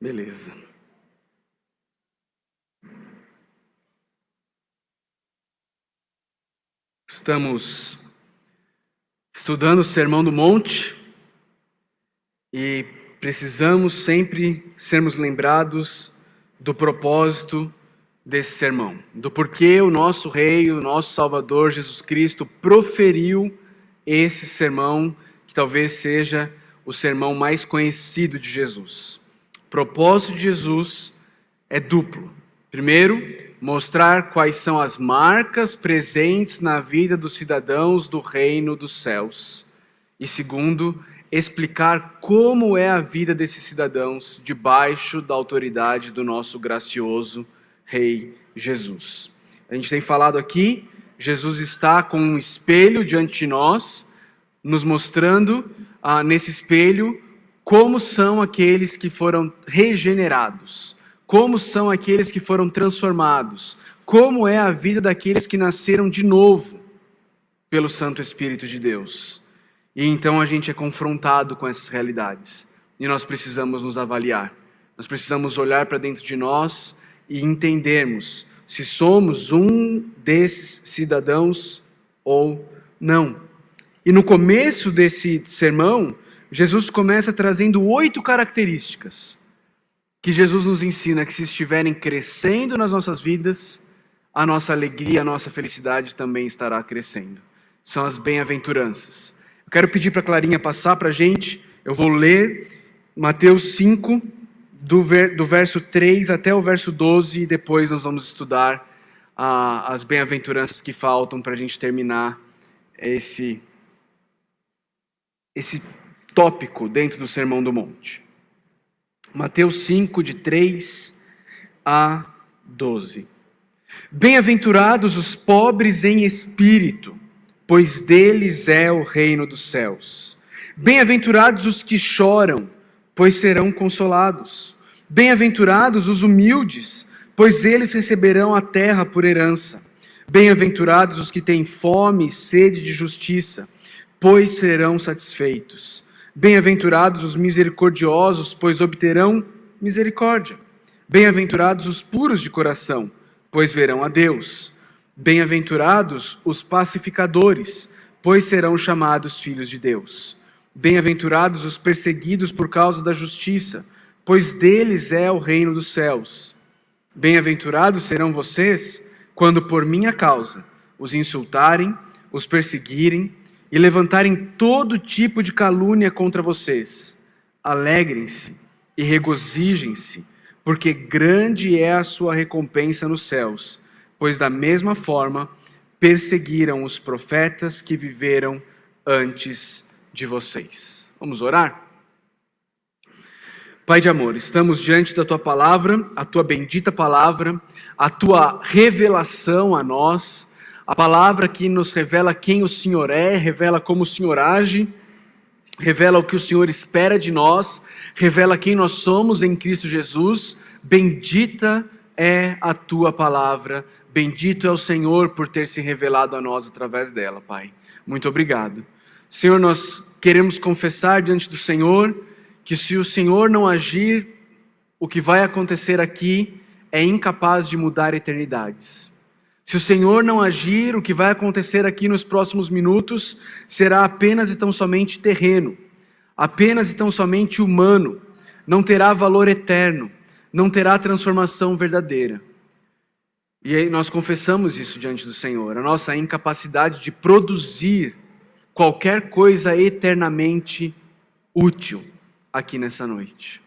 Beleza. Estamos estudando o Sermão do Monte e precisamos sempre sermos lembrados do propósito desse sermão, do porquê o nosso Rei, o nosso Salvador Jesus Cristo proferiu esse sermão, que talvez seja o sermão mais conhecido de Jesus. Propósito de Jesus é duplo. Primeiro, mostrar quais são as marcas presentes na vida dos cidadãos do reino dos céus. E segundo, explicar como é a vida desses cidadãos debaixo da autoridade do nosso gracioso Rei Jesus. A gente tem falado aqui, Jesus está com um espelho diante de nós, nos mostrando ah, nesse espelho como são aqueles que foram regenerados, como são aqueles que foram transformados, como é a vida daqueles que nasceram de novo pelo Santo Espírito de Deus. E então a gente é confrontado com essas realidades. E nós precisamos nos avaliar. Nós precisamos olhar para dentro de nós e entendermos se somos um desses cidadãos ou não. E no começo desse sermão, Jesus começa trazendo oito características que Jesus nos ensina que, se estiverem crescendo nas nossas vidas, a nossa alegria, a nossa felicidade também estará crescendo. São as bem-aventuranças. Eu quero pedir para Clarinha passar para a gente. Eu vou ler Mateus 5, do, ver, do verso 3 até o verso 12, e depois nós vamos estudar ah, as bem-aventuranças que faltam para a gente terminar esse, esse tópico dentro do Sermão do Monte. Mateus 5, de 3 a 12. Bem-aventurados os pobres em espírito pois deles é o reino dos céus. Bem-aventurados os que choram, pois serão consolados. Bem-aventurados os humildes, pois eles receberão a terra por herança. Bem-aventurados os que têm fome e sede de justiça, pois serão satisfeitos. Bem-aventurados os misericordiosos, pois obterão misericórdia. Bem-aventurados os puros de coração, pois verão a Deus. Bem-aventurados os pacificadores, pois serão chamados filhos de Deus. Bem-aventurados os perseguidos por causa da justiça, pois deles é o reino dos céus. Bem-aventurados serão vocês quando por minha causa os insultarem, os perseguirem e levantarem todo tipo de calúnia contra vocês. Alegrem-se e regozijem-se, porque grande é a sua recompensa nos céus pois da mesma forma perseguiram os profetas que viveram antes de vocês. Vamos orar? Pai de amor, estamos diante da tua palavra, a tua bendita palavra, a tua revelação a nós, a palavra que nos revela quem o Senhor é, revela como o Senhor age, revela o que o Senhor espera de nós, revela quem nós somos em Cristo Jesus. Bendita é a tua palavra Bendito é o Senhor por ter se revelado a nós através dela, Pai. Muito obrigado. Senhor, nós queremos confessar diante do Senhor que se o Senhor não agir, o que vai acontecer aqui é incapaz de mudar eternidades. Se o Senhor não agir, o que vai acontecer aqui nos próximos minutos será apenas e tão somente terreno, apenas e tão somente humano, não terá valor eterno, não terá transformação verdadeira. E aí nós confessamos isso diante do Senhor, a nossa incapacidade de produzir qualquer coisa eternamente útil aqui nessa noite.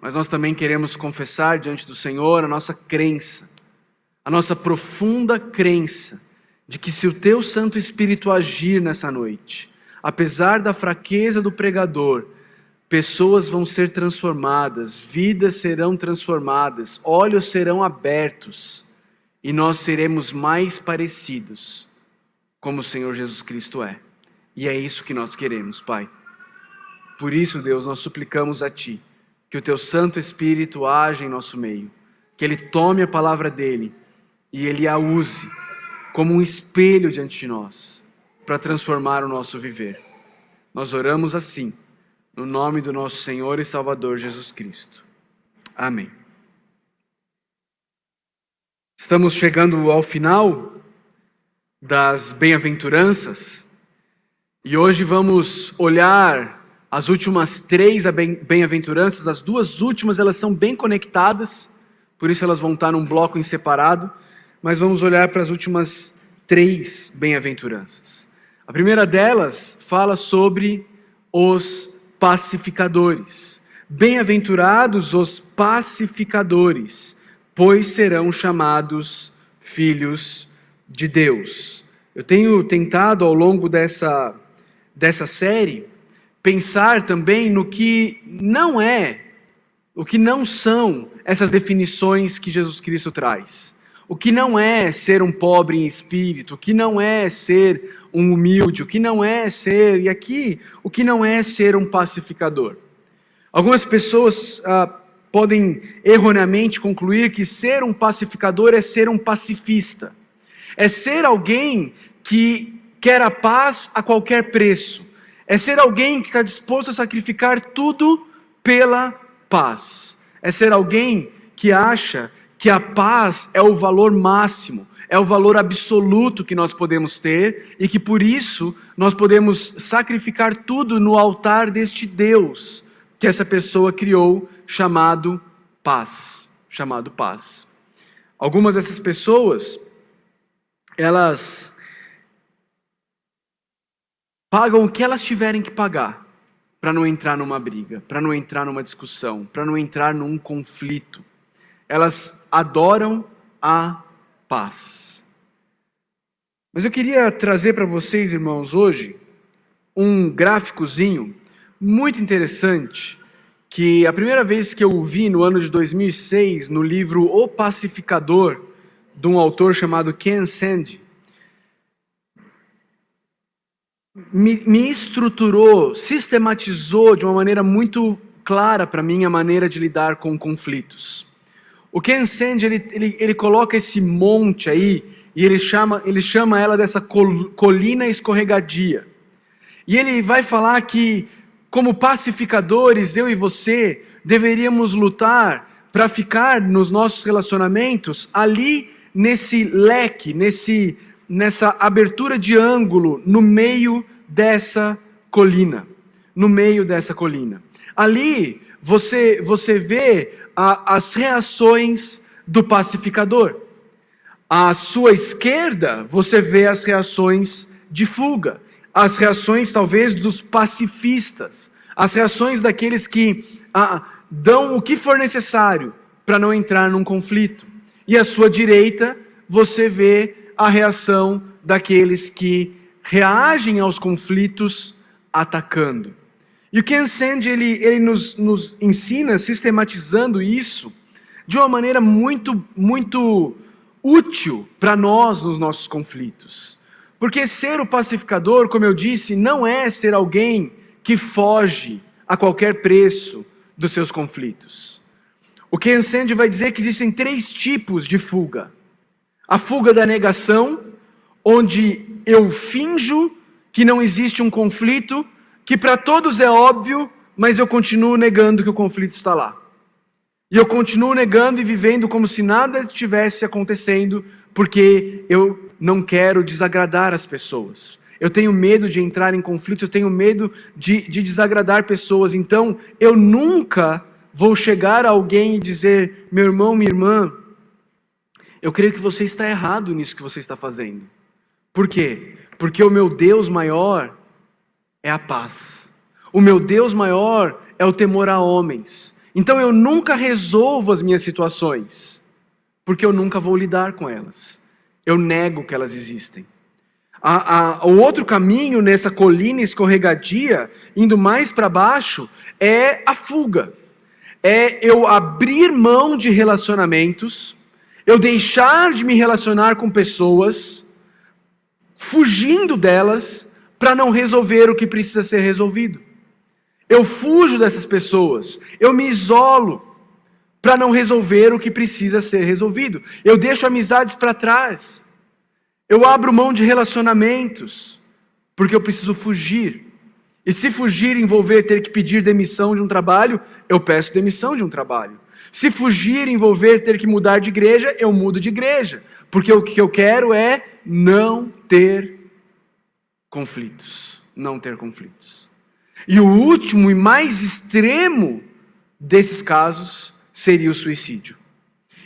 Mas nós também queremos confessar diante do Senhor a nossa crença, a nossa profunda crença de que se o teu Santo Espírito agir nessa noite, apesar da fraqueza do pregador, pessoas vão ser transformadas, vidas serão transformadas, olhos serão abertos e nós seremos mais parecidos como o Senhor Jesus Cristo é. E é isso que nós queremos, Pai. Por isso, Deus, nós suplicamos a Ti que o Teu Santo Espírito haja em nosso meio, que Ele tome a palavra dele e Ele a use como um espelho diante de nós para transformar o nosso viver. Nós oramos assim, no nome do nosso Senhor e Salvador Jesus Cristo. Amém. Estamos chegando ao final das bem-aventuranças e hoje vamos olhar as últimas três bem-aventuranças. As duas últimas elas são bem conectadas, por isso elas vão estar num bloco em separado, mas vamos olhar para as últimas três bem-aventuranças. A primeira delas fala sobre os pacificadores. Bem-aventurados os pacificadores, pois serão chamados filhos de Deus. Eu tenho tentado ao longo dessa, dessa série pensar também no que não é, o que não são essas definições que Jesus Cristo traz. O que não é ser um pobre em espírito, o que não é ser um humilde, o que não é ser, e aqui, o que não é ser um pacificador. Algumas pessoas ah, podem erroneamente concluir que ser um pacificador é ser um pacifista, é ser alguém que quer a paz a qualquer preço, é ser alguém que está disposto a sacrificar tudo pela paz, é ser alguém que acha que a paz é o valor máximo, é o valor absoluto que nós podemos ter e que por isso nós podemos sacrificar tudo no altar deste Deus que essa pessoa criou, chamado paz, chamado paz. Algumas dessas pessoas, elas pagam o que elas tiverem que pagar para não entrar numa briga, para não entrar numa discussão, para não entrar num conflito. Elas adoram a paz. Mas eu queria trazer para vocês, irmãos, hoje um gráficozinho muito interessante que a primeira vez que eu vi no ano de 2006 no livro O Pacificador de um autor chamado Ken Sande me, me estruturou, sistematizou de uma maneira muito clara para mim a maneira de lidar com conflitos. O Ken Sande ele, ele, ele coloca esse monte aí e ele chama, ele chama ela dessa colina escorregadia. E ele vai falar que como pacificadores, eu e você deveríamos lutar para ficar nos nossos relacionamentos ali nesse leque, nesse nessa abertura de ângulo no meio dessa colina, no meio dessa colina. Ali você você vê a, as reações do pacificador. À sua esquerda, você vê as reações de fuga as reações talvez dos pacifistas, as reações daqueles que ah, dão o que for necessário para não entrar num conflito. E à sua direita, você vê a reação daqueles que reagem aos conflitos atacando. E o Ken Sand, ele, ele nos, nos ensina, sistematizando isso, de uma maneira muito, muito útil para nós nos nossos conflitos. Porque ser o pacificador, como eu disse, não é ser alguém que foge a qualquer preço dos seus conflitos. O Ken Sand vai dizer que existem três tipos de fuga: a fuga da negação, onde eu finjo que não existe um conflito, que para todos é óbvio, mas eu continuo negando que o conflito está lá. E eu continuo negando e vivendo como se nada estivesse acontecendo, porque eu não quero desagradar as pessoas. Eu tenho medo de entrar em conflitos, eu tenho medo de, de desagradar pessoas. Então, eu nunca vou chegar a alguém e dizer: meu irmão, minha irmã, eu creio que você está errado nisso que você está fazendo. Por quê? Porque o meu Deus maior é a paz. O meu Deus maior é o temor a homens. Então eu nunca resolvo as minhas situações, porque eu nunca vou lidar com elas eu nego que elas existem. A, a, o outro caminho nessa colina escorregadia, indo mais para baixo, é a fuga. É eu abrir mão de relacionamentos, eu deixar de me relacionar com pessoas, fugindo delas, para não resolver o que precisa ser resolvido. Eu fujo dessas pessoas, eu me isolo para não resolver o que precisa ser resolvido. Eu deixo amizades para trás. Eu abro mão de relacionamentos porque eu preciso fugir. E se fugir envolver ter que pedir demissão de um trabalho, eu peço demissão de um trabalho. Se fugir envolver ter que mudar de igreja, eu mudo de igreja. Porque o que eu quero é não ter conflitos. Não ter conflitos. E o último e mais extremo desses casos seria o suicídio.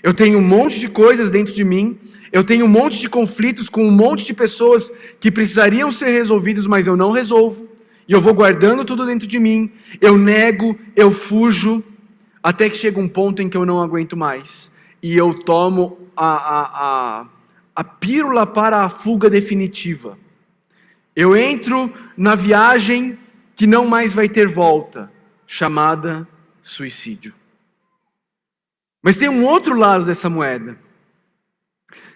Eu tenho um monte de coisas dentro de mim, eu tenho um monte de conflitos com um monte de pessoas que precisariam ser resolvidos, mas eu não resolvo. E eu vou guardando tudo dentro de mim, eu nego, eu fujo, até que chega um ponto em que eu não aguento mais. E eu tomo a, a, a, a pílula para a fuga definitiva. Eu entro na viagem que não mais vai ter volta, chamada suicídio. Mas tem um outro lado dessa moeda.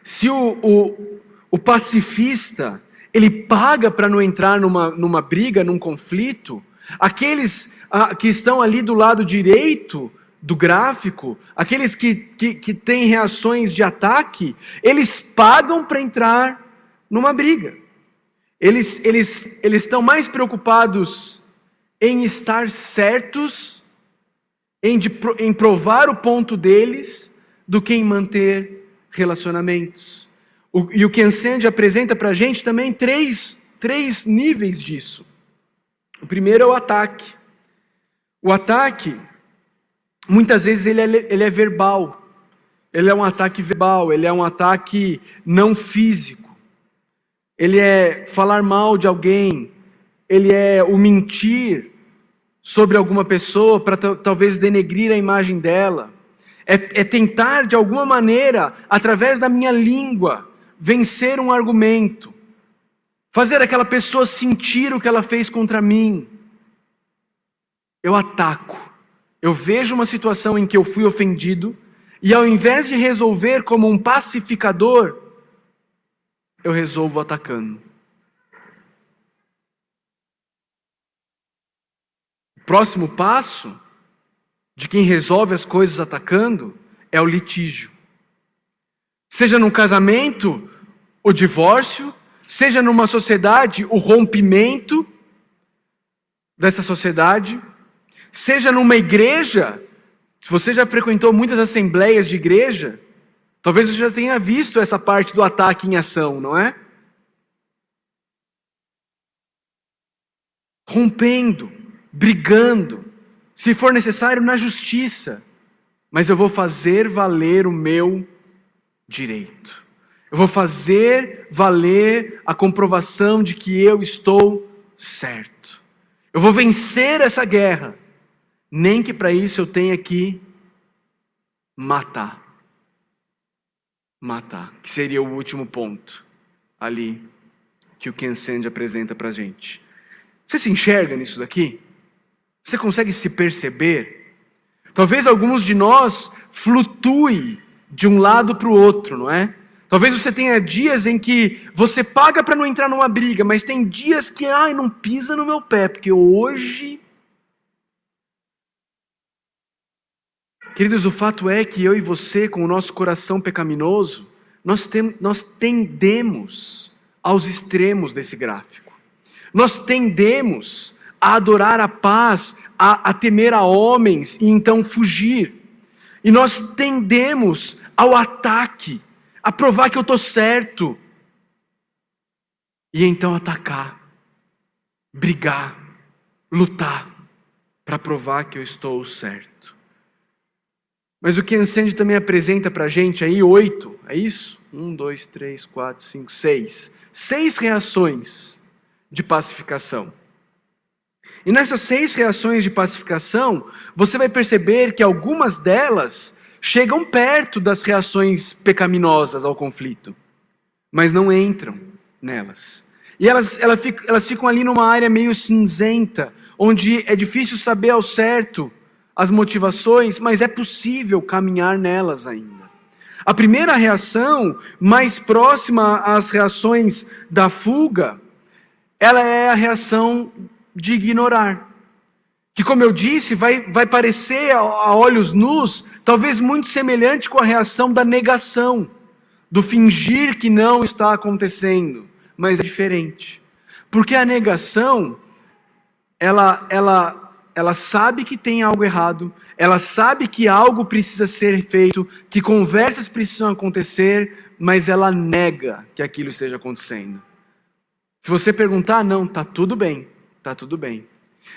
Se o, o, o pacifista ele paga para não entrar numa, numa briga, num conflito, aqueles ah, que estão ali do lado direito do gráfico, aqueles que, que, que têm reações de ataque, eles pagam para entrar numa briga. Eles, eles, eles estão mais preocupados em estar certos, em, de, em provar o ponto deles, do que em manter relacionamentos. O, e o Ken Sand apresenta para a gente também três, três níveis disso. O primeiro é o ataque. O ataque, muitas vezes, ele é, ele é verbal. Ele é um ataque verbal, ele é um ataque não físico ele é falar mal de alguém, ele é o mentir sobre alguma pessoa para talvez denegrir a imagem dela, é, é tentar de alguma maneira, através da minha língua, vencer um argumento, fazer aquela pessoa sentir o que ela fez contra mim. Eu ataco, eu vejo uma situação em que eu fui ofendido, e ao invés de resolver como um pacificador, eu resolvo atacando. O próximo passo de quem resolve as coisas atacando é o litígio. Seja num casamento, o divórcio, seja numa sociedade, o rompimento dessa sociedade, seja numa igreja, se você já frequentou muitas assembleias de igreja, Talvez você já tenha visto essa parte do ataque em ação, não é? Rompendo, brigando, se for necessário, na justiça, mas eu vou fazer valer o meu direito. Eu vou fazer valer a comprovação de que eu estou certo. Eu vou vencer essa guerra, nem que para isso eu tenha que matar matar, que seria o último ponto ali que o Ken Sand apresenta para a gente. Você se enxerga nisso daqui? Você consegue se perceber? Talvez alguns de nós flutue de um lado para o outro, não é? Talvez você tenha dias em que você paga para não entrar numa briga, mas tem dias que, ai, não pisa no meu pé, porque hoje Queridos, o fato é que eu e você, com o nosso coração pecaminoso, nós, tem, nós tendemos aos extremos desse gráfico. Nós tendemos a adorar a paz, a, a temer a homens e então fugir. E nós tendemos ao ataque, a provar que eu estou certo. E então atacar, brigar, lutar, para provar que eu estou certo. Mas o que Ansende também apresenta para a gente aí, oito, é isso? Um, dois, três, quatro, cinco, seis. Seis reações de pacificação. E nessas seis reações de pacificação, você vai perceber que algumas delas chegam perto das reações pecaminosas ao conflito, mas não entram nelas. E elas, elas ficam ali numa área meio cinzenta, onde é difícil saber ao certo as motivações, mas é possível caminhar nelas ainda. A primeira reação, mais próxima às reações da fuga, ela é a reação de ignorar. Que, como eu disse, vai, vai parecer a olhos nus, talvez muito semelhante com a reação da negação, do fingir que não está acontecendo, mas é diferente. Porque a negação ela, ela, ela sabe que tem algo errado, ela sabe que algo precisa ser feito, que conversas precisam acontecer, mas ela nega que aquilo esteja acontecendo. Se você perguntar, não, tá tudo bem, tá tudo bem.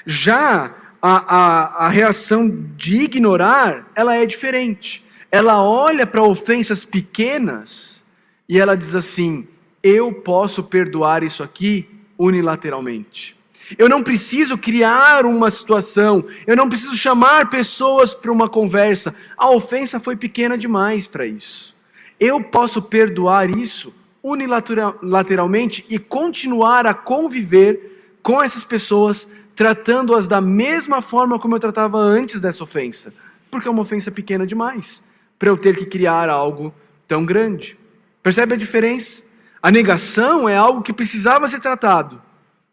Já a, a, a reação de ignorar, ela é diferente. Ela olha para ofensas pequenas e ela diz assim: eu posso perdoar isso aqui unilateralmente. Eu não preciso criar uma situação, eu não preciso chamar pessoas para uma conversa. A ofensa foi pequena demais para isso. Eu posso perdoar isso unilateralmente e continuar a conviver com essas pessoas, tratando-as da mesma forma como eu tratava antes dessa ofensa, porque é uma ofensa pequena demais para eu ter que criar algo tão grande. Percebe a diferença? A negação é algo que precisava ser tratado,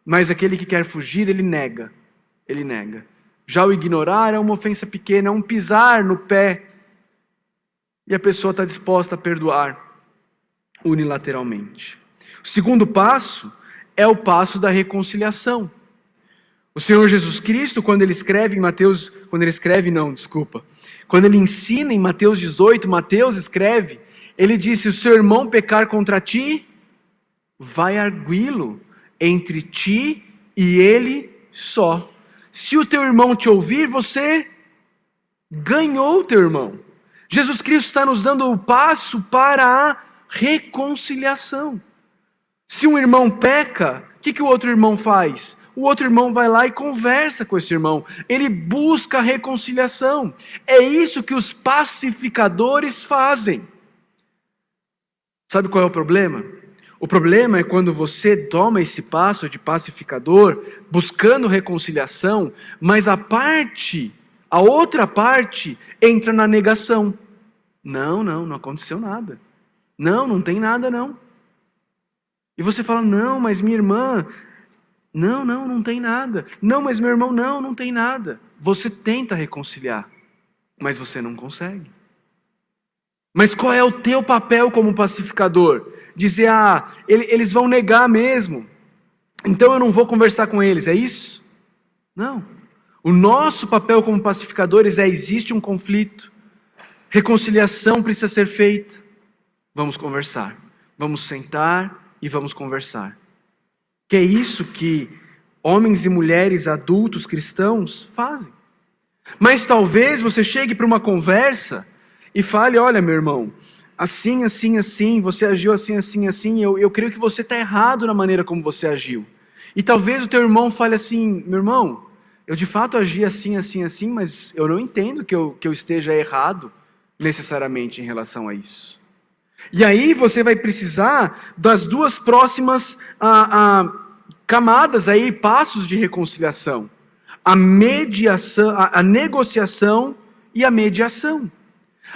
mas aquele que quer fugir, ele nega. Ele nega. Já o ignorar é uma ofensa pequena, é um pisar no pé. E a pessoa está disposta a perdoar unilateralmente. O segundo passo é o passo da reconciliação. O Senhor Jesus Cristo, quando ele escreve em Mateus, quando ele escreve, não, desculpa, quando ele ensina em Mateus 18, Mateus escreve, ele disse: Se o seu irmão pecar contra ti, vai arguí-lo entre ti e ele só. Se o teu irmão te ouvir, você ganhou o teu irmão. Jesus Cristo está nos dando o passo para a reconciliação. Se um irmão peca, o que, que o outro irmão faz? O outro irmão vai lá e conversa com esse irmão. Ele busca reconciliação. É isso que os pacificadores fazem. Sabe qual é o problema? O problema é quando você toma esse passo de pacificador, buscando reconciliação, mas a parte, a outra parte, entra na negação. Não, não, não aconteceu nada. Não, não tem nada não. E você fala: "Não, mas minha irmã, não, não, não tem nada. Não, mas meu irmão, não, não tem nada." Você tenta reconciliar, mas você não consegue. Mas qual é o teu papel como pacificador? Dizer: "Ah, eles vão negar mesmo. Então eu não vou conversar com eles." É isso? Não. O nosso papel como pacificadores é existe um conflito. Reconciliação precisa ser feita. Vamos conversar. Vamos sentar e vamos conversar. Que é isso que homens e mulheres adultos cristãos fazem. Mas talvez você chegue para uma conversa e fale: olha, meu irmão, assim, assim, assim, você agiu assim, assim, assim, eu, eu creio que você está errado na maneira como você agiu. E talvez o teu irmão fale assim: meu irmão, eu de fato agi assim, assim, assim, mas eu não entendo que eu, que eu esteja errado necessariamente em relação a isso. E aí você vai precisar das duas próximas ah, ah, camadas aí, passos de reconciliação: a mediação, a, a negociação e a mediação.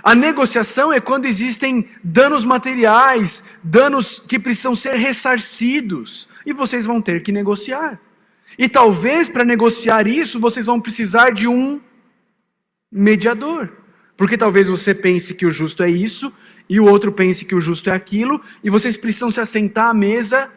A negociação é quando existem danos materiais, danos que precisam ser ressarcidos, e vocês vão ter que negociar. E talvez para negociar isso vocês vão precisar de um mediador. Porque talvez você pense que o justo é isso, e o outro pense que o justo é aquilo, e vocês precisam se assentar à mesa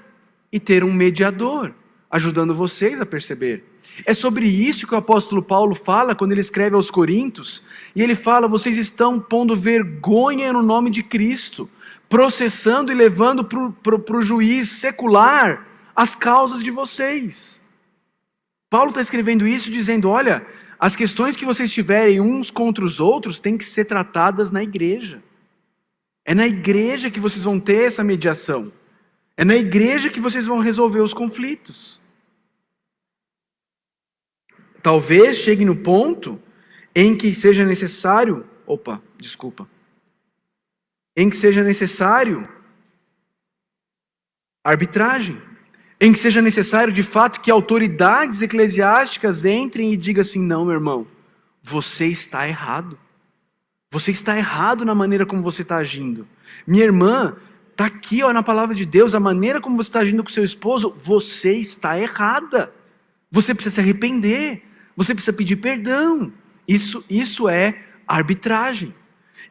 e ter um mediador, ajudando vocês a perceber. É sobre isso que o apóstolo Paulo fala quando ele escreve aos Coríntios, e ele fala: vocês estão pondo vergonha no nome de Cristo, processando e levando para o juiz secular as causas de vocês. Paulo está escrevendo isso dizendo: olha, as questões que vocês tiverem uns contra os outros têm que ser tratadas na igreja. É na igreja que vocês vão ter essa mediação. É na igreja que vocês vão resolver os conflitos. Talvez chegue no ponto em que seja necessário, opa, desculpa, em que seja necessário arbitragem, em que seja necessário de fato que autoridades eclesiásticas entrem e digam assim: não, meu irmão, você está errado. Você está errado na maneira como você está agindo. Minha irmã, está aqui ó, na palavra de Deus, a maneira como você está agindo com seu esposo, você está errada. Você precisa se arrepender. Você precisa pedir perdão. Isso, isso é arbitragem.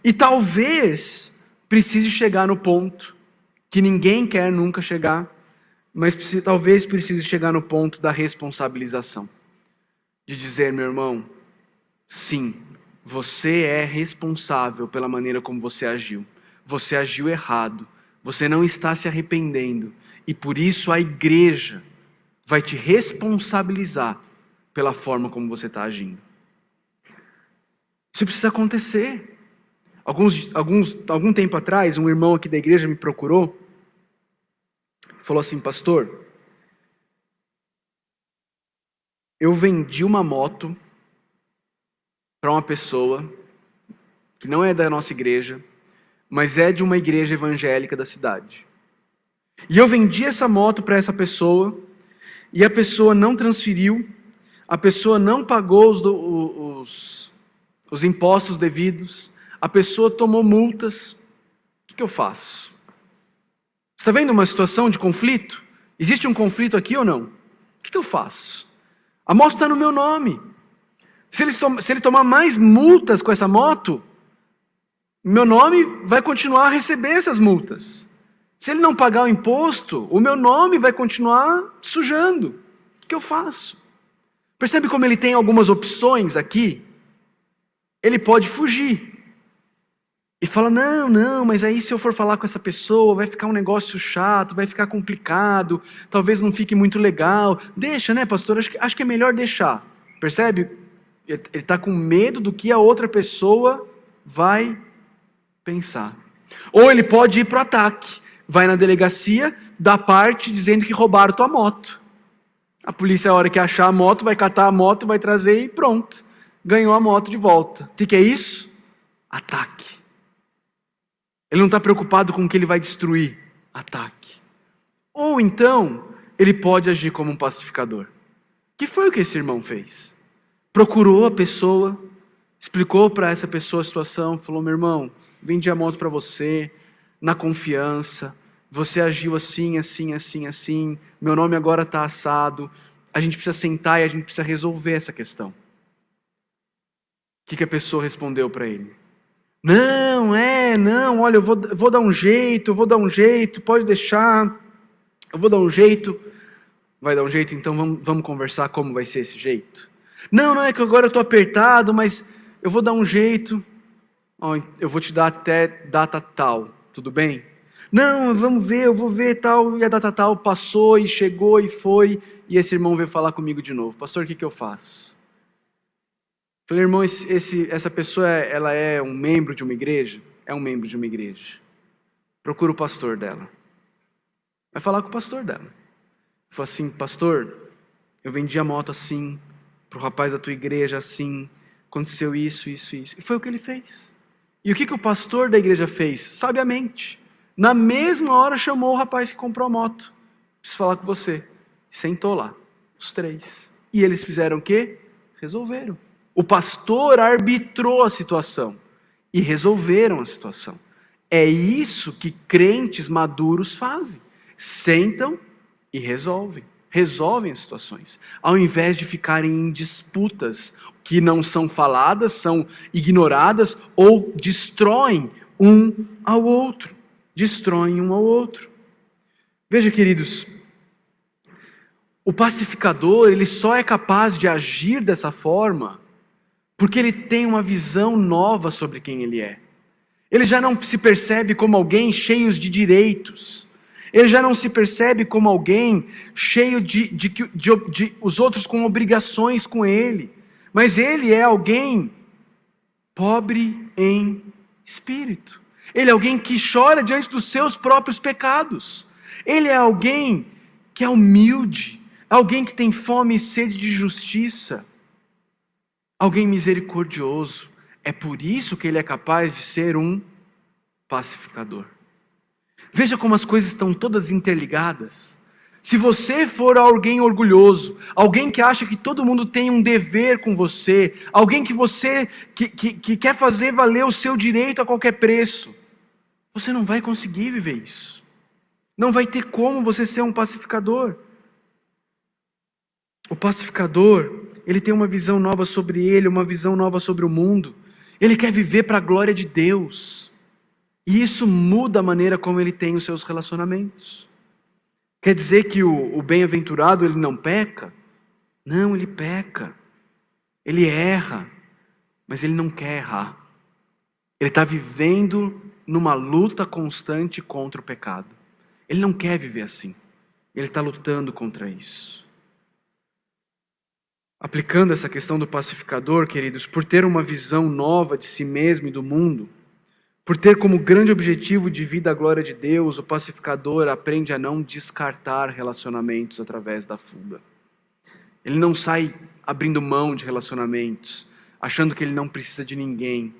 E talvez precise chegar no ponto que ninguém quer nunca chegar, mas talvez precise chegar no ponto da responsabilização. de dizer, meu irmão, sim, você é responsável pela maneira como você agiu. Você agiu errado. Você não está se arrependendo. E por isso a igreja vai te responsabilizar pela forma como você está agindo. Isso precisa acontecer. Alguns, alguns, algum tempo atrás, um irmão aqui da igreja me procurou, falou assim, pastor, eu vendi uma moto para uma pessoa que não é da nossa igreja, mas é de uma igreja evangélica da cidade. E eu vendi essa moto para essa pessoa, e a pessoa não transferiu, a pessoa não pagou os, os, os impostos devidos, a pessoa tomou multas. O que, eu faço? Está vendo uma situação de conflito? Existe um conflito aqui ou não? O que, que eu faço? A moto está no meu nome. Se ele, se ele tomar mais multas com essa moto, meu nome vai continuar a receber essas multas. Se ele não pagar o imposto, o meu nome vai continuar sujando. O que eu faço? Percebe como ele tem algumas opções aqui? Ele pode fugir. E fala: não, não, mas aí se eu for falar com essa pessoa, vai ficar um negócio chato, vai ficar complicado, talvez não fique muito legal. Deixa, né, pastor? Acho que, acho que é melhor deixar. Percebe? Ele está com medo do que a outra pessoa vai pensar. Ou ele pode ir para o ataque. Vai na delegacia, dá parte dizendo que roubaram tua moto. A polícia, a hora que achar a moto, vai catar a moto, vai trazer e pronto. Ganhou a moto de volta. O que é isso? Ataque. Ele não está preocupado com o que ele vai destruir. Ataque. Ou então, ele pode agir como um pacificador. Que foi o que esse irmão fez? Procurou a pessoa, explicou para essa pessoa a situação, falou: meu irmão, vendi a moto para você, na confiança, você agiu assim, assim, assim, assim, meu nome agora está assado, a gente precisa sentar e a gente precisa resolver essa questão. O que, que a pessoa respondeu para ele? Não, é, não, olha, eu vou, vou dar um jeito, eu vou dar um jeito, pode deixar, eu vou dar um jeito. Vai dar um jeito, então vamos, vamos conversar como vai ser esse jeito. Não, não é que agora eu estou apertado, mas eu vou dar um jeito. eu vou te dar até data tal, tudo bem? Não, vamos ver, eu vou ver tal. E a data tal passou e chegou e foi. E esse irmão veio falar comigo de novo. Pastor, o que, que eu faço? Falei, irmão, esse, esse, essa pessoa, ela é um membro de uma igreja? É um membro de uma igreja. Procura o pastor dela. Vai falar com o pastor dela. Falei assim, pastor, eu vendi a moto assim, para o rapaz da tua igreja assim, aconteceu isso, isso, isso. E foi o que ele fez. E o que, que o pastor da igreja fez? Sabiamente. Na mesma hora chamou o rapaz que comprou a moto. Preciso falar com você. Sentou lá, os três. E eles fizeram o quê? Resolveram. O pastor arbitrou a situação e resolveram a situação. É isso que crentes maduros fazem. Sentam e resolvem resolvem as situações, ao invés de ficarem em disputas que não são faladas, são ignoradas ou destroem um ao outro. Destroem um ao outro. Veja, queridos, o pacificador, ele só é capaz de agir dessa forma porque ele tem uma visão nova sobre quem ele é. Ele já não se percebe como alguém cheio de direitos ele já não se percebe como alguém cheio de, de, de, de, os outros com obrigações com ele, mas ele é alguém pobre em espírito. Ele é alguém que chora diante dos seus próprios pecados. Ele é alguém que é humilde, alguém que tem fome e sede de justiça, alguém misericordioso. É por isso que ele é capaz de ser um pacificador. Veja como as coisas estão todas interligadas. Se você for alguém orgulhoso, alguém que acha que todo mundo tem um dever com você, alguém que você que, que, que quer fazer valer o seu direito a qualquer preço, você não vai conseguir viver isso. Não vai ter como você ser um pacificador. O pacificador, ele tem uma visão nova sobre ele, uma visão nova sobre o mundo. Ele quer viver para a glória de Deus. E isso muda a maneira como ele tem os seus relacionamentos. Quer dizer que o, o bem-aventurado ele não peca? Não, ele peca. Ele erra, mas ele não quer errar. Ele está vivendo numa luta constante contra o pecado. Ele não quer viver assim. Ele está lutando contra isso. Aplicando essa questão do pacificador, queridos, por ter uma visão nova de si mesmo e do mundo, por ter como grande objetivo de vida a glória de Deus, o pacificador aprende a não descartar relacionamentos através da fuga. Ele não sai abrindo mão de relacionamentos, achando que ele não precisa de ninguém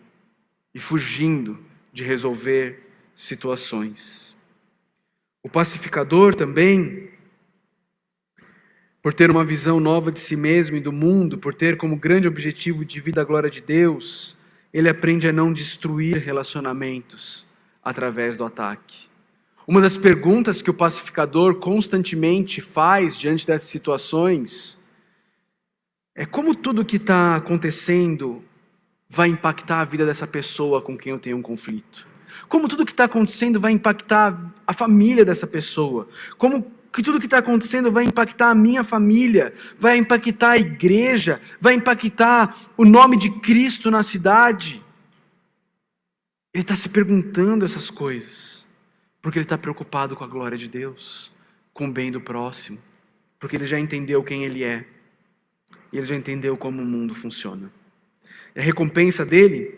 e fugindo de resolver situações. O pacificador também, por ter uma visão nova de si mesmo e do mundo, por ter como grande objetivo de vida a glória de Deus, ele aprende a não destruir relacionamentos através do ataque. Uma das perguntas que o pacificador constantemente faz diante dessas situações é como tudo que está acontecendo vai impactar a vida dessa pessoa com quem eu tenho um conflito. Como tudo que está acontecendo vai impactar a família dessa pessoa. Como que tudo que está acontecendo vai impactar a minha família, vai impactar a igreja, vai impactar o nome de Cristo na cidade. Ele está se perguntando essas coisas, porque ele está preocupado com a glória de Deus, com o bem do próximo, porque ele já entendeu quem ele é, e ele já entendeu como o mundo funciona. A recompensa dele?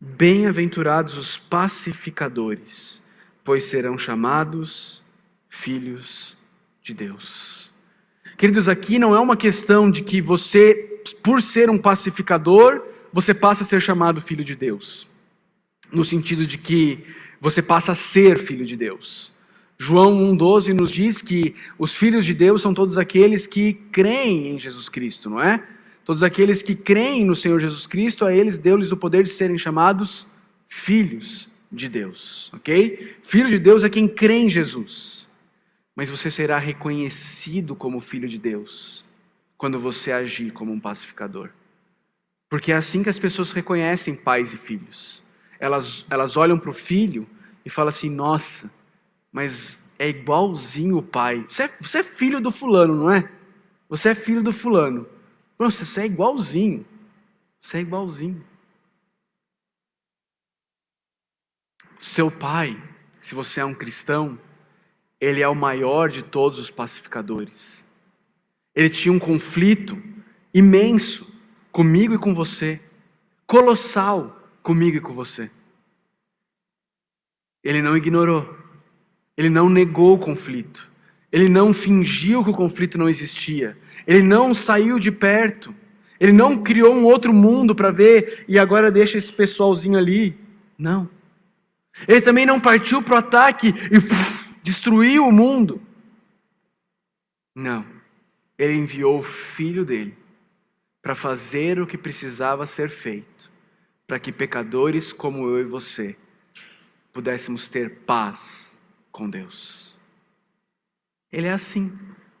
Bem-aventurados os pacificadores, pois serão chamados filhos de Deus. Queridos, aqui não é uma questão de que você, por ser um pacificador, você passa a ser chamado filho de Deus. No sentido de que você passa a ser filho de Deus. João 1,12 nos diz que os filhos de Deus são todos aqueles que creem em Jesus Cristo, não é? Todos aqueles que creem no Senhor Jesus Cristo, a eles deu-lhes o poder de serem chamados filhos de Deus, ok? Filho de Deus é quem crê em Jesus. Mas você será reconhecido como filho de Deus quando você agir como um pacificador. Porque é assim que as pessoas reconhecem pais e filhos. Elas, elas olham para o filho e falam assim: nossa, mas é igualzinho o pai. Você é, você é filho do fulano, não é? Você é filho do fulano. Nossa, você é igualzinho. Você é igualzinho. Seu pai, se você é um cristão, ele é o maior de todos os pacificadores. Ele tinha um conflito imenso comigo e com você, colossal comigo e com você. Ele não ignorou, ele não negou o conflito, ele não fingiu que o conflito não existia, ele não saiu de perto. Ele não criou um outro mundo para ver e agora deixa esse pessoalzinho ali. Não. Ele também não partiu para o ataque e destruiu o mundo. Não. Ele enviou o filho dele para fazer o que precisava ser feito, para que pecadores como eu e você pudéssemos ter paz com Deus. Ele é assim.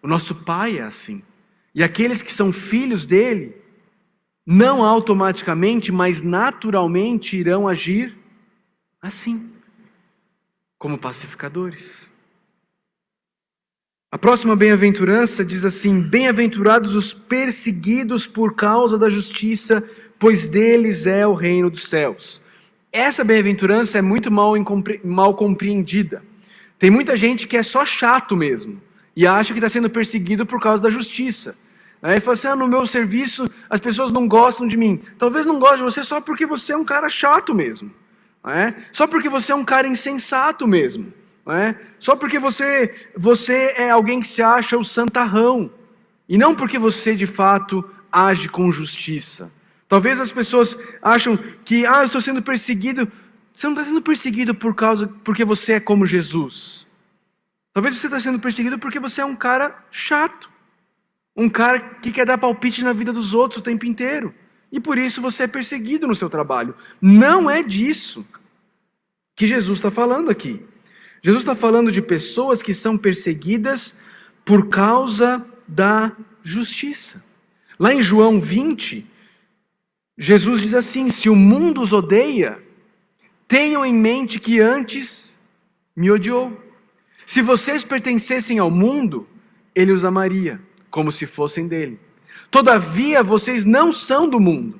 O nosso Pai é assim. E aqueles que são filhos dele, não automaticamente, mas naturalmente irão agir assim, como pacificadores. A próxima bem-aventurança diz assim: Bem-aventurados os perseguidos por causa da justiça, pois deles é o reino dos céus. Essa bem-aventurança é muito mal, mal compreendida. Tem muita gente que é só chato mesmo e acha que está sendo perseguido por causa da justiça. Aí fala assim: ah, no meu serviço as pessoas não gostam de mim. Talvez não gostem de você só porque você é um cara chato mesmo. É? Só porque você é um cara insensato mesmo. É? Só porque você, você é alguém que se acha o santarrão. E não porque você de fato age com justiça. Talvez as pessoas acham que, ah, eu estou sendo perseguido. Você não está sendo perseguido por causa, porque você é como Jesus. Talvez você está sendo perseguido porque você é um cara chato. Um cara que quer dar palpite na vida dos outros o tempo inteiro. E por isso você é perseguido no seu trabalho. Não é disso que Jesus está falando aqui. Jesus está falando de pessoas que são perseguidas por causa da justiça. Lá em João 20, Jesus diz assim: Se o mundo os odeia, tenham em mente que antes me odiou. Se vocês pertencessem ao mundo, ele os amaria, como se fossem dele. Todavia vocês não são do mundo,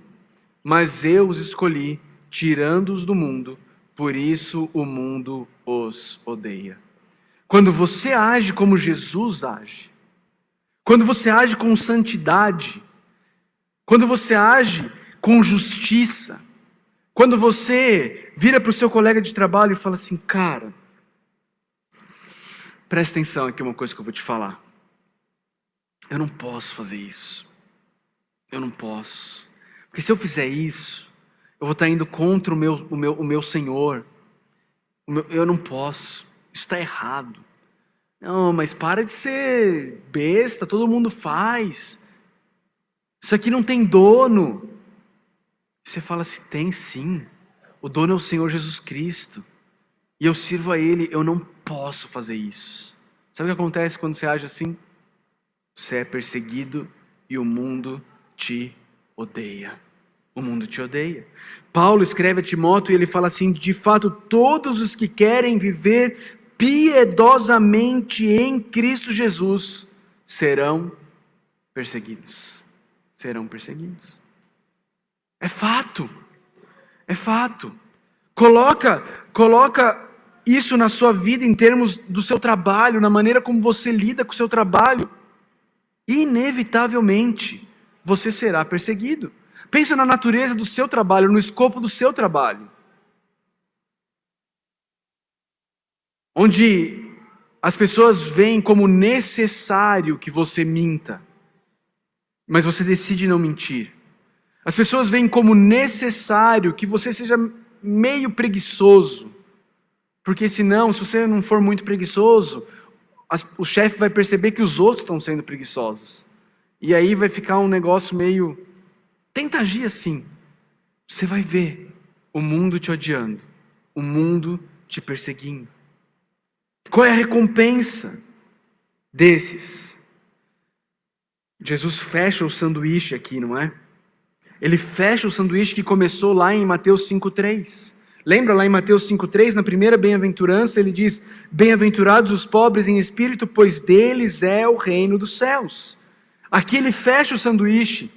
mas eu os escolhi, tirando-os do mundo, por isso o mundo os odeia. Quando você age como Jesus age, quando você age com santidade, quando você age com justiça, quando você vira para o seu colega de trabalho e fala assim, cara, presta atenção aqui uma coisa que eu vou te falar. Eu não posso fazer isso. Eu não posso. Porque se eu fizer isso, eu vou estar indo contra o meu, o meu, o meu Senhor. O meu, eu não posso. Está errado. Não, mas para de ser besta, todo mundo faz. Isso aqui não tem dono. Você fala assim: tem sim. O dono é o Senhor Jesus Cristo. E eu sirvo a Ele, eu não posso fazer isso. Sabe o que acontece quando você age assim? Você é perseguido e o mundo te odeia. O mundo te odeia. Paulo escreve a Timóteo e ele fala assim: de fato, todos os que querem viver piedosamente em Cristo Jesus serão perseguidos. Serão perseguidos. É fato. É fato. Coloca, coloca isso na sua vida em termos do seu trabalho, na maneira como você lida com o seu trabalho. Inevitavelmente, você será perseguido. Pensa na natureza do seu trabalho, no escopo do seu trabalho. Onde as pessoas veem como necessário que você minta, mas você decide não mentir. As pessoas veem como necessário que você seja meio preguiçoso, porque senão, se você não for muito preguiçoso, o chefe vai perceber que os outros estão sendo preguiçosos. E aí vai ficar um negócio meio. Tenta agir assim. Você vai ver o mundo te odiando, o mundo te perseguindo. Qual é a recompensa desses? Jesus fecha o sanduíche aqui, não é? Ele fecha o sanduíche que começou lá em Mateus 5,3. Lembra lá em Mateus 5,3, na primeira bem-aventurança, ele diz: Bem-aventurados os pobres em espírito, pois deles é o reino dos céus. Aqui ele fecha o sanduíche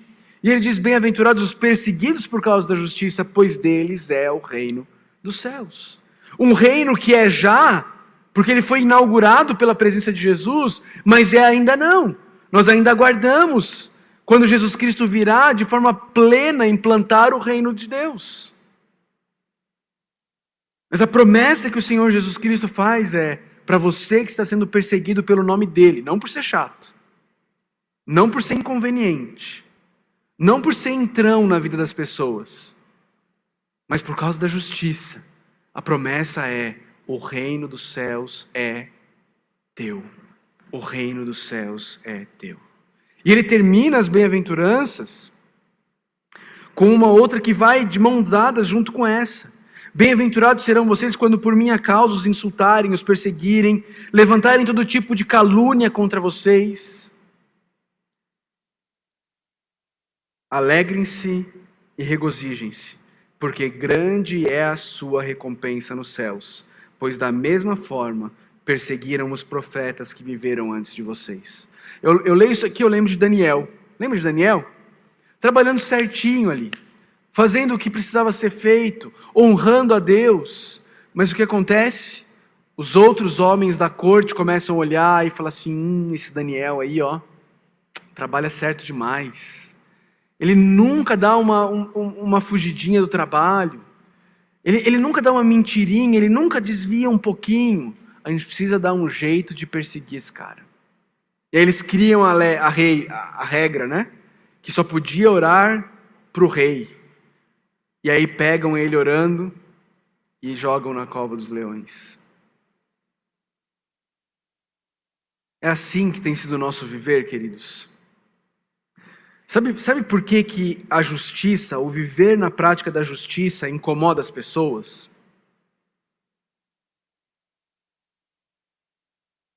e ele diz: Bem-aventurados os perseguidos por causa da justiça, pois deles é o reino dos céus. Um reino que é já, porque ele foi inaugurado pela presença de Jesus, mas é ainda não. Nós ainda aguardamos quando Jesus Cristo virá de forma plena implantar o reino de Deus. Mas a promessa que o Senhor Jesus Cristo faz é para você que está sendo perseguido pelo nome dele, não por ser chato, não por ser inconveniente, não por ser entrão na vida das pessoas, mas por causa da justiça. A promessa é: o reino dos céus é teu. O reino dos céus é teu. E ele termina as bem-aventuranças com uma outra que vai de mãos dadas junto com essa. Bem-aventurados serão vocês quando por minha causa os insultarem, os perseguirem, levantarem todo tipo de calúnia contra vocês. Alegrem-se e regozijem-se, porque grande é a sua recompensa nos céus, pois da mesma forma perseguiram os profetas que viveram antes de vocês. Eu, eu leio isso aqui, eu lembro de Daniel. Lembra de Daniel? Trabalhando certinho ali, fazendo o que precisava ser feito, honrando a Deus. Mas o que acontece? Os outros homens da corte começam a olhar e falar assim: hum, esse Daniel aí, ó, trabalha certo demais ele nunca dá uma, um, uma fugidinha do trabalho. Ele, ele nunca dá uma mentirinha, ele nunca desvia um pouquinho. A gente precisa dar um jeito de perseguir esse cara. E aí eles criam a, a, rei, a, a regra, né? Que só podia orar para o rei. E aí pegam ele orando e jogam na cova dos leões. É assim que tem sido o nosso viver, queridos. Sabe, sabe por que, que a justiça, o viver na prática da justiça, incomoda as pessoas?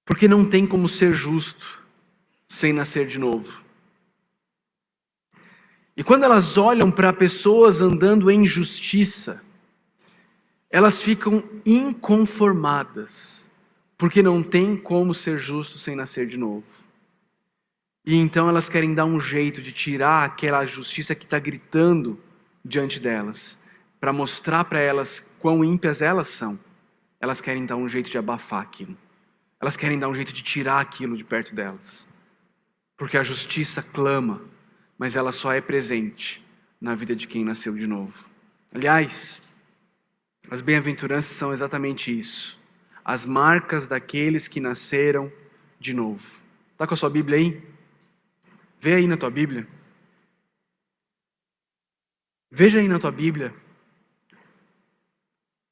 Porque não tem como ser justo sem nascer de novo. E quando elas olham para pessoas andando em justiça, elas ficam inconformadas, porque não tem como ser justo sem nascer de novo. E então elas querem dar um jeito de tirar aquela justiça que está gritando diante delas, para mostrar para elas quão ímpias elas são. Elas querem dar um jeito de abafar aquilo. Elas querem dar um jeito de tirar aquilo de perto delas. Porque a justiça clama, mas ela só é presente na vida de quem nasceu de novo. Aliás, as bem-aventuranças são exatamente isso. As marcas daqueles que nasceram de novo. Está com a sua Bíblia aí? Vê aí na tua Bíblia. Veja aí na tua Bíblia.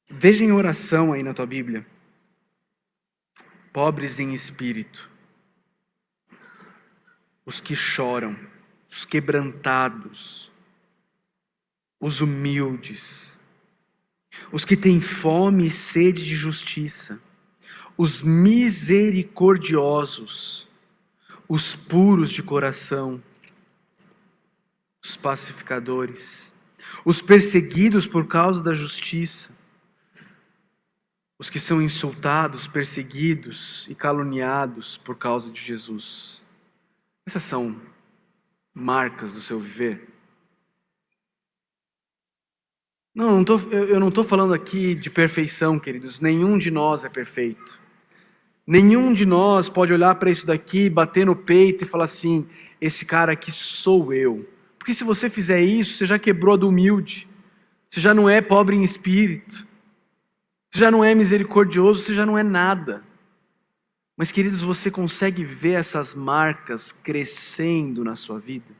Veja em oração aí na tua Bíblia. Pobres em espírito. Os que choram, os quebrantados, os humildes, os que têm fome e sede de justiça, os misericordiosos, os puros de coração, os pacificadores, os perseguidos por causa da justiça, os que são insultados, perseguidos e caluniados por causa de Jesus. Essas são marcas do seu viver. Não, não tô, eu não estou falando aqui de perfeição, queridos. Nenhum de nós é perfeito. Nenhum de nós pode olhar para isso daqui, bater no peito e falar assim: esse cara aqui sou eu. Porque se você fizer isso, você já quebrou a do humilde. Você já não é pobre em espírito. Você já não é misericordioso, você já não é nada. Mas, queridos, você consegue ver essas marcas crescendo na sua vida?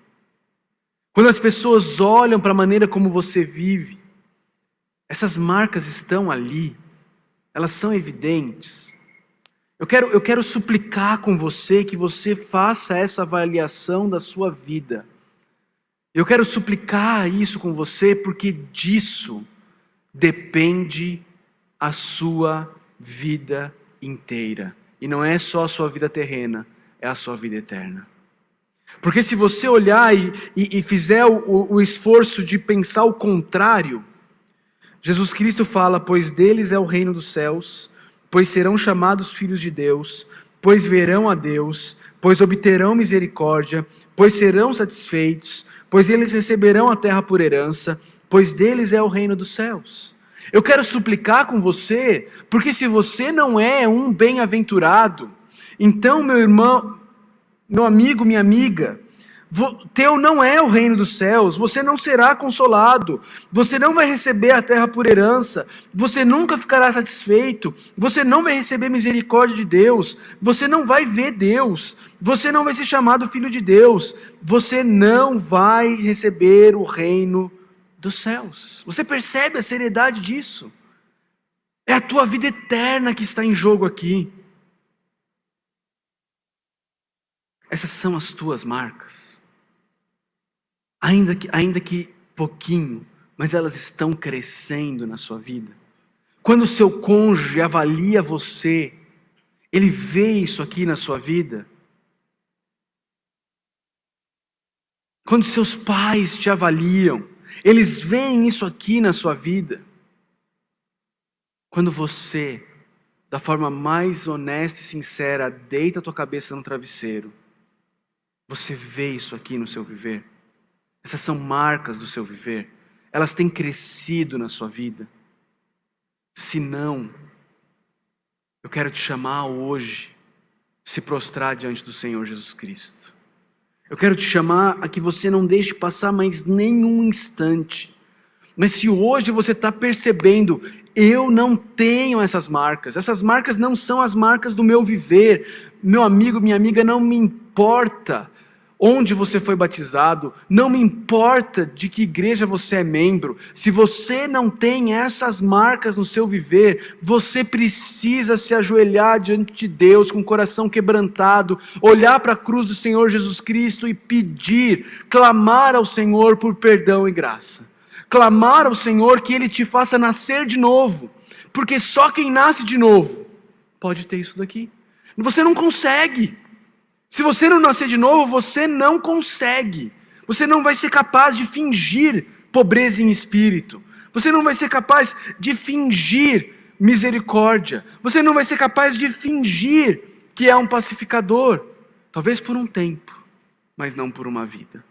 Quando as pessoas olham para a maneira como você vive, essas marcas estão ali, elas são evidentes. Eu quero, eu quero suplicar com você que você faça essa avaliação da sua vida. Eu quero suplicar isso com você porque disso depende a sua vida inteira. E não é só a sua vida terrena, é a sua vida eterna. Porque se você olhar e, e, e fizer o, o esforço de pensar o contrário, Jesus Cristo fala: Pois deles é o reino dos céus, pois serão chamados filhos de Deus, pois verão a Deus, pois obterão misericórdia, pois serão satisfeitos, pois eles receberão a terra por herança, pois deles é o reino dos céus. Eu quero suplicar com você, porque se você não é um bem-aventurado, então, meu irmão, meu amigo, minha amiga, teu não é o reino dos céus, você não será consolado, você não vai receber a terra por herança, você nunca ficará satisfeito, você não vai receber misericórdia de Deus, você não vai ver Deus, você não vai ser chamado filho de Deus, você não vai receber o reino dos céus. Você percebe a seriedade disso? É a tua vida eterna que está em jogo aqui. Essas são as tuas marcas. Ainda que, ainda que pouquinho, mas elas estão crescendo na sua vida. Quando o seu cônjuge avalia você, ele vê isso aqui na sua vida. Quando seus pais te avaliam, eles veem isso aqui na sua vida. Quando você, da forma mais honesta e sincera, deita a tua cabeça no travesseiro, você vê isso aqui no seu viver. Essas são marcas do seu viver. Elas têm crescido na sua vida. Se não, eu quero te chamar hoje, se prostrar diante do Senhor Jesus Cristo. Eu quero te chamar a que você não deixe passar mais nenhum instante. Mas se hoje você está percebendo, eu não tenho essas marcas, essas marcas não são as marcas do meu viver, meu amigo, minha amiga, não me importa onde você foi batizado, não me importa de que igreja você é membro, se você não tem essas marcas no seu viver, você precisa se ajoelhar diante de Deus com o coração quebrantado, olhar para a cruz do Senhor Jesus Cristo e pedir, clamar ao Senhor por perdão e graça. Clamar ao Senhor que Ele te faça nascer de novo, porque só quem nasce de novo pode ter isso daqui. Você não consegue. Se você não nascer de novo, você não consegue. Você não vai ser capaz de fingir pobreza em espírito. Você não vai ser capaz de fingir misericórdia. Você não vai ser capaz de fingir que é um pacificador. Talvez por um tempo. mas não por uma vida.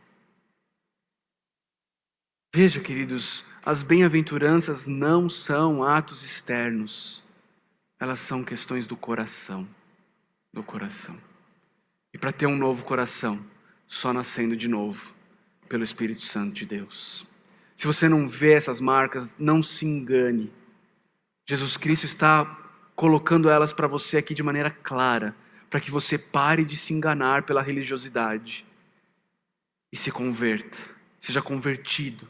Veja, queridos, as bem-aventuranças não são atos externos, elas são questões do coração. Do coração. E para ter um novo coração, só nascendo de novo pelo Espírito Santo de Deus. Se você não vê essas marcas, não se engane. Jesus Cristo está colocando elas para você aqui de maneira clara, para que você pare de se enganar pela religiosidade e se converta, seja convertido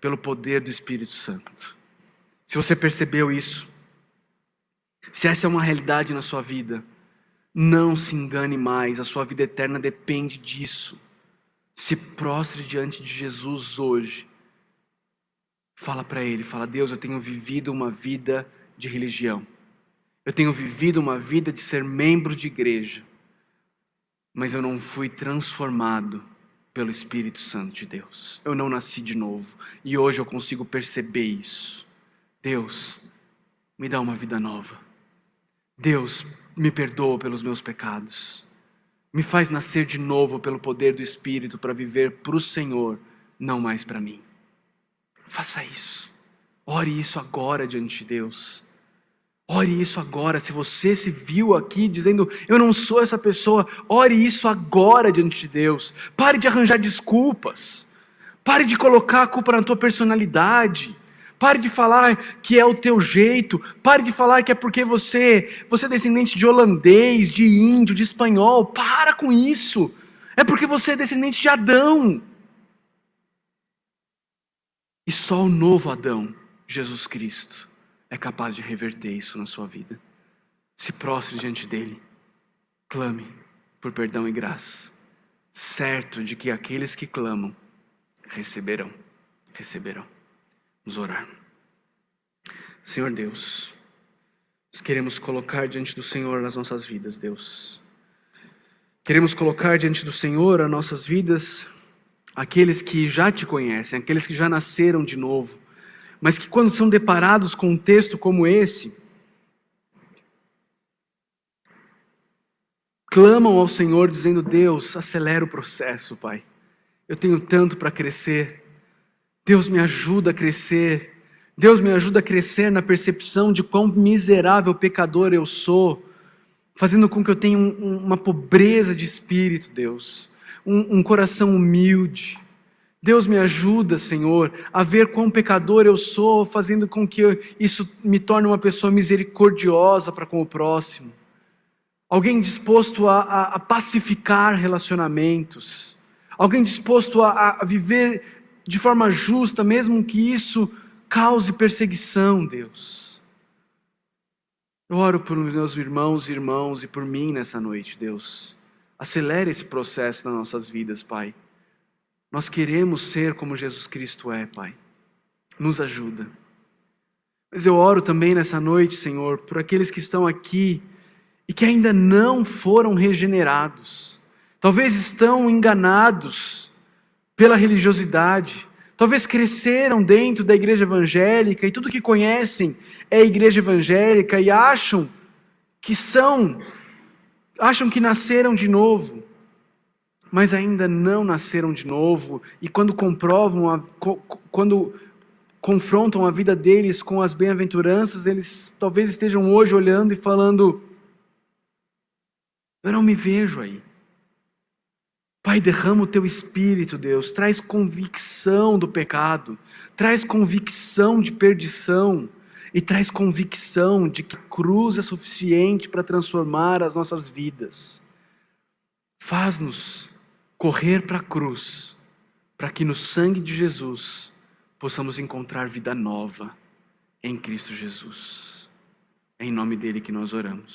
pelo poder do Espírito Santo. Se você percebeu isso, se essa é uma realidade na sua vida, não se engane mais, a sua vida eterna depende disso. Se prostre diante de Jesus hoje. Fala para Ele, fala, Deus, eu tenho vivido uma vida de religião. Eu tenho vivido uma vida de ser membro de igreja. Mas eu não fui transformado pelo Espírito Santo de Deus. Eu não nasci de novo. E hoje eu consigo perceber isso. Deus, me dá uma vida nova. Deus, me perdoa pelos meus pecados. Me faz nascer de novo pelo poder do Espírito para viver para o Senhor, não mais para mim. Faça isso. Ore isso agora diante de Deus. Ore isso agora. Se você se viu aqui dizendo, eu não sou essa pessoa, ore isso agora diante de Deus. Pare de arranjar desculpas. Pare de colocar a culpa na tua personalidade. Pare de falar que é o teu jeito. Pare de falar que é porque você, você é descendente de holandês, de índio, de espanhol. Para com isso. É porque você é descendente de Adão. E só o novo Adão, Jesus Cristo, é capaz de reverter isso na sua vida. Se prostre diante dele, clame por perdão e graça, certo de que aqueles que clamam receberão, receberão. Vamos orar. Senhor Deus, nós queremos colocar diante do Senhor as nossas vidas, Deus. Queremos colocar diante do Senhor as nossas vidas aqueles que já te conhecem, aqueles que já nasceram de novo mas que quando são deparados com um texto como esse, clamam ao Senhor dizendo: Deus, acelera o processo, Pai. Eu tenho tanto para crescer. Deus me ajuda a crescer. Deus me ajuda a crescer na percepção de quão miserável pecador eu sou, fazendo com que eu tenha um, uma pobreza de espírito, Deus, um, um coração humilde Deus me ajuda, Senhor, a ver quão pecador eu sou, fazendo com que isso me torne uma pessoa misericordiosa para com o próximo. Alguém disposto a, a, a pacificar relacionamentos. Alguém disposto a, a viver de forma justa, mesmo que isso cause perseguição, Deus. Eu oro por meus irmãos e irmãos e por mim nessa noite, Deus. Acelere esse processo nas nossas vidas, Pai. Nós queremos ser como Jesus Cristo é, Pai. Nos ajuda. Mas eu oro também nessa noite, Senhor, por aqueles que estão aqui e que ainda não foram regenerados. Talvez estão enganados pela religiosidade. Talvez cresceram dentro da igreja evangélica e tudo que conhecem é igreja evangélica e acham que são, acham que nasceram de novo mas ainda não nasceram de novo, e quando comprovam, a, quando confrontam a vida deles com as bem-aventuranças, eles talvez estejam hoje olhando e falando: Eu não me vejo aí. Pai, derrama o teu espírito, Deus, traz convicção do pecado, traz convicção de perdição e traz convicção de que cruz é suficiente para transformar as nossas vidas. Faz-nos correr para a cruz, para que no sangue de Jesus possamos encontrar vida nova em Cristo Jesus. É em nome dele que nós oramos.